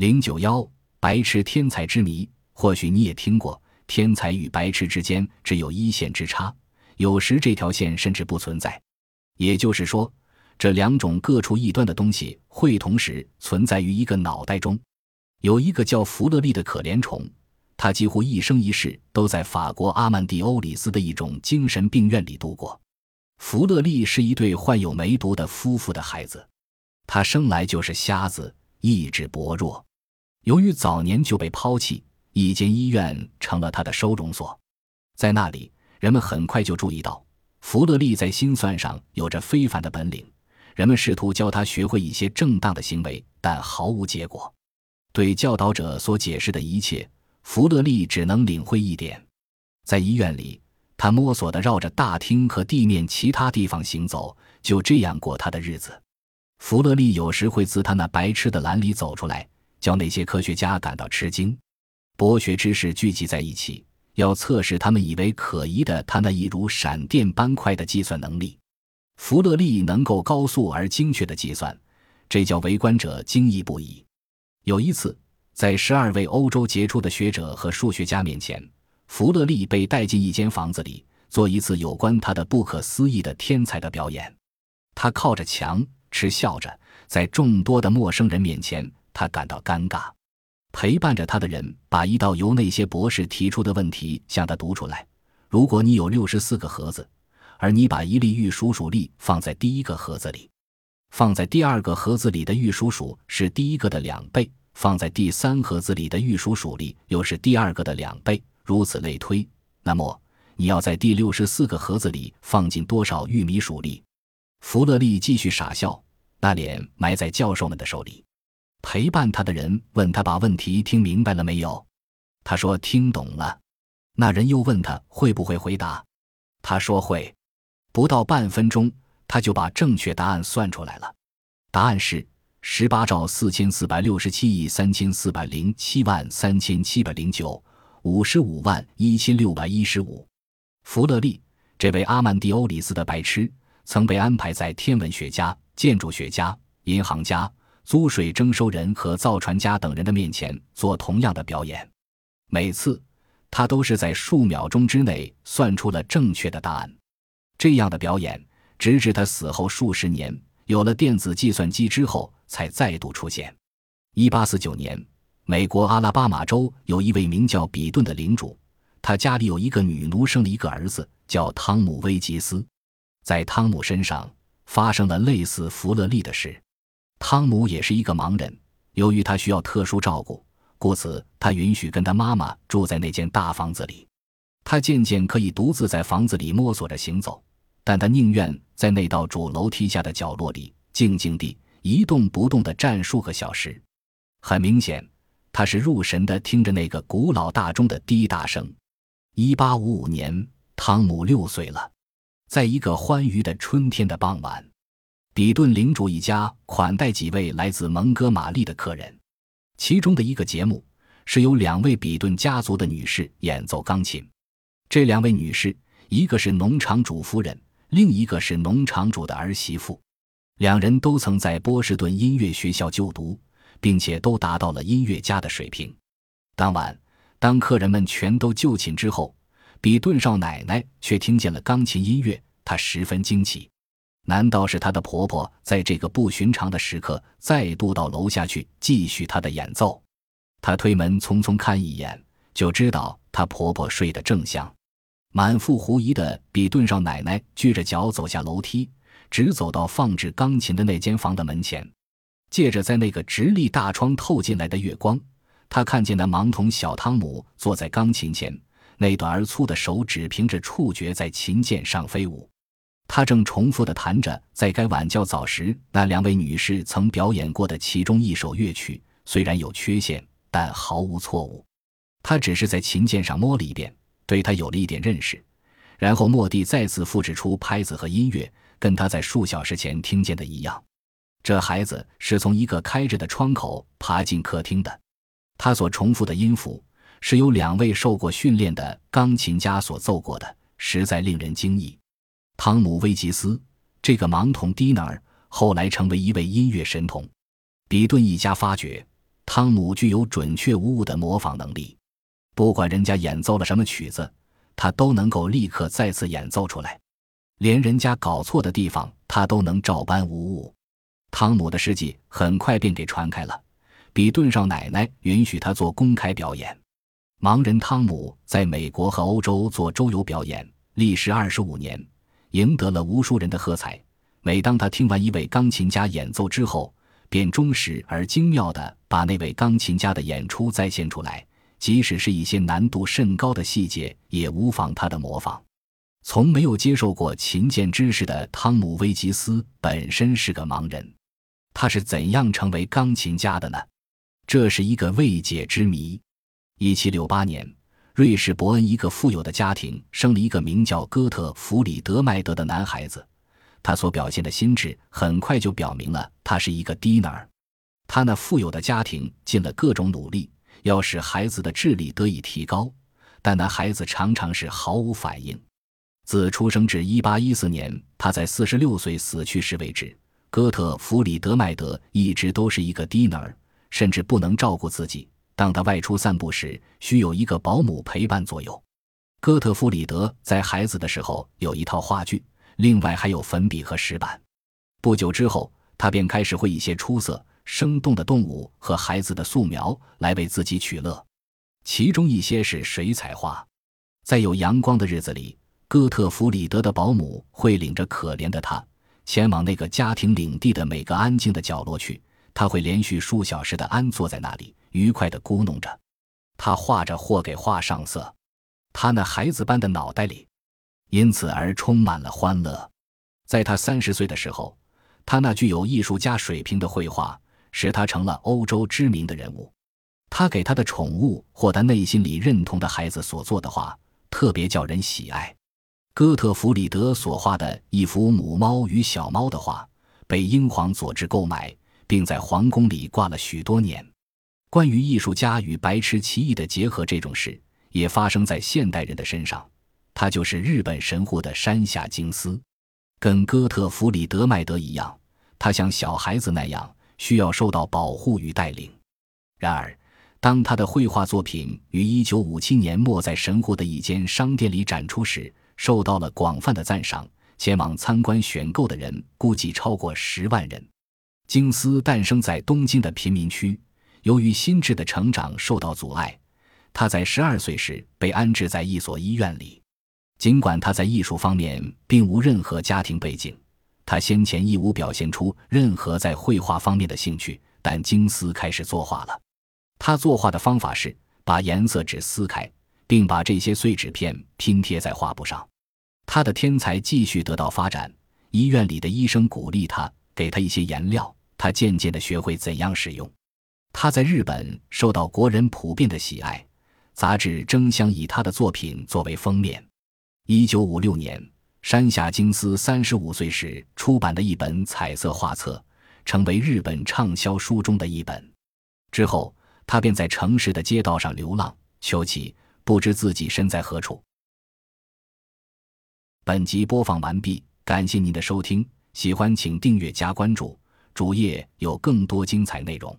零九幺，白痴天才之谜，或许你也听过，天才与白痴之间只有一线之差，有时这条线甚至不存在。也就是说，这两种各处异端的东西会同时存在于一个脑袋中。有一个叫弗勒利的可怜虫，他几乎一生一世都在法国阿曼蒂欧里斯的一种精神病院里度过。弗勒利是一对患有梅毒的夫妇的孩子，他生来就是瞎子，意志薄弱。由于早年就被抛弃，一间医院成了他的收容所。在那里，人们很快就注意到弗勒利在心算上有着非凡的本领。人们试图教他学会一些正当的行为，但毫无结果。对教导者所解释的一切，弗勒利只能领会一点。在医院里，他摸索地绕着大厅和地面其他地方行走，就这样过他的日子。弗勒利有时会自他那白痴的篮里走出来，叫那些科学家感到吃惊。博学知识聚集在一起，要测试他们以为可疑的他那一如闪电般快的计算能力。弗勒利能够高速而精确的计算，这叫围观者惊异不已。有一次，在十二位欧洲杰出的学者和数学家面前，弗勒利被带进一间房子里，做一次有关他的不可思议的天才的表演。他靠着墙，嗤笑着，在众多的陌生人面前，他感到尴尬。陪伴着他的人把一道由那些博士提出的问题向他读出来：如果你有六十四个盒子，而你把一粒玉蜀黍粒放在第一个盒子里。放在第二个盒子里的玉蜀黍是第一个的两倍，放在第三盒子里的玉蜀黍粒又是第二个的两倍，如此类推。那么你要在第六十四个盒子里放进多少玉米鼠粒？弗勒利继续傻笑，那脸埋在教授们的手里。陪伴他的人问他把问题听明白了没有？他说听懂了。那人又问他会不会回答？他说会。不到半分钟。他就把正确答案算出来了，答案是十八兆四千四百六十七亿三千四百零七万三千七百零九五十五万一千六百一十五。弗勒利这位阿曼蒂欧里斯的白痴，曾被安排在天文学家、建筑学家、银行家、租税征收人和造船家等人的面前做同样的表演。每次，他都是在数秒钟之内算出了正确的答案。这样的表演。直至他死后数十年，有了电子计算机之后，才再度出现。一八四九年，美国阿拉巴马州有一位名叫比顿的领主，他家里有一个女奴，生了一个儿子，叫汤姆·威吉斯。在汤姆身上发生了类似弗勒利的事。汤姆也是一个盲人，由于他需要特殊照顾，故此他允许跟他妈妈住在那间大房子里。他渐渐可以独自在房子里摸索着行走。但他宁愿在那道主楼梯下的角落里静静地一动不动地站数个小时。很明显，他是入神地听着那个古老大钟的滴答声。一八五五年，汤姆六岁了。在一个欢愉的春天的傍晚，比顿领主一家款待几位来自蒙哥马利的客人。其中的一个节目是由两位比顿家族的女士演奏钢琴。这两位女士，一个是农场主夫人。另一个是农场主的儿媳妇，两人都曾在波士顿音乐学校就读，并且都达到了音乐家的水平。当晚，当客人们全都就寝之后，比顿少奶奶却听见了钢琴音乐，她十分惊奇。难道是她的婆婆在这个不寻常的时刻再度到楼下去继续她的演奏？她推门匆匆看一眼，就知道她婆婆睡得正香。满腹狐疑的比顿少奶奶撅着脚走下楼梯，直走到放置钢琴的那间房的门前。借着在那个直立大窗透进来的月光，他看见那盲童小汤姆坐在钢琴前，那短而粗的手指凭着触觉在琴键上飞舞。他正重复地弹着在该晚较早时那两位女士曾表演过的其中一首乐曲，虽然有缺陷，但毫无错误。他只是在琴键上摸了一遍。对他有了一点认识，然后莫蒂再次复制出拍子和音乐，跟他在数小时前听见的一样。这孩子是从一个开着的窗口爬进客厅的。他所重复的音符是由两位受过训练的钢琴家所奏过的，实在令人惊异。汤姆·威吉斯这个盲童蒂纳尔后来成为一位音乐神童。比顿一家发觉，汤姆具有准确无误的模仿能力，不管人家演奏了什么曲子，他都能够立刻再次演奏出来，连人家搞错的地方，他都能照搬无误。汤姆的事迹很快便给传开了，比顿少奶奶允许他做公开表演。盲人汤姆在美国和欧洲做周游表演，历时二十五年，赢得了无数人的喝彩。每当他听完一位钢琴家演奏之后，便忠实而精妙地把那位钢琴家的演出再现出来，即使是一些难度甚高的细节，也无妨他的模仿。从没有接受过琴键知识的汤姆·威吉斯本身是个盲人，他是怎样成为钢琴家的呢？这是一个未解之谜。一七六八年，瑞士伯恩一个富有的家庭生了一个名叫哥特弗里德·麦德的男孩子。他所表现的心智很快就表明了他是一个低能儿。他那富有的家庭尽了各种努力，要使孩子的智力得以提高，但那孩子常常是毫无反应。自出生至一八一四年他在四十六岁死去时为止，哥特弗里德麦德一直都是一个低能儿，甚至不能照顾自己。当他外出散步时，需有一个保姆陪伴左右。哥特弗里德在孩子的时候有一套话剧。另外还有粉笔和石板。不久之后，他便开始绘一些出色、生动的动物和孩子的素描来为自己取乐，其中一些是水彩画。在有阳光的日子里，哥特弗里德的保姆会领着可怜的他前往那个家庭领地的每个安静的角落去。他会连续数小时的安坐在那里，愉快地咕哝着。他画着或给画上色，他那孩子般的脑袋里。因此而充满了欢乐。在他三十岁的时候，他那具有艺术家水平的绘画使他成了欧洲知名的人物。他给他的宠物或他内心里认同的孩子所做的画，特别叫人喜爱。哥特弗里德所画的一幅母猫与小猫的画，被英皇佐治购买，并在皇宫里挂了许多年。关于艺术家与白痴奇异的结合这种事，也发生在现代人的身上。他就是日本神户的山下京司，跟哥特弗里德麦德一样，他像小孩子那样需要受到保护与带领。然而，当他的绘画作品于1957年末在神户的一间商店里展出时，受到了广泛的赞赏。前往参观选购的人估计超过十万人。京司诞生在东京的贫民区，由于心智的成长受到阻碍，他在12岁时被安置在一所医院里。尽管他在艺术方面并无任何家庭背景，他先前亦无表现出任何在绘画方面的兴趣，但金斯开始作画了。他作画的方法是把颜色纸撕开，并把这些碎纸片拼贴在画布上。他的天才继续得到发展，医院里的医生鼓励他，给他一些颜料，他渐渐地学会怎样使用。他在日本受到国人普遍的喜爱，杂志争相以他的作品作为封面。一九五六年，山下京司三十五岁时出版的一本彩色画册，成为日本畅销书中的一本。之后，他便在城市的街道上流浪，求乞，不知自己身在何处。本集播放完毕，感谢您的收听，喜欢请订阅加关注，主页有更多精彩内容。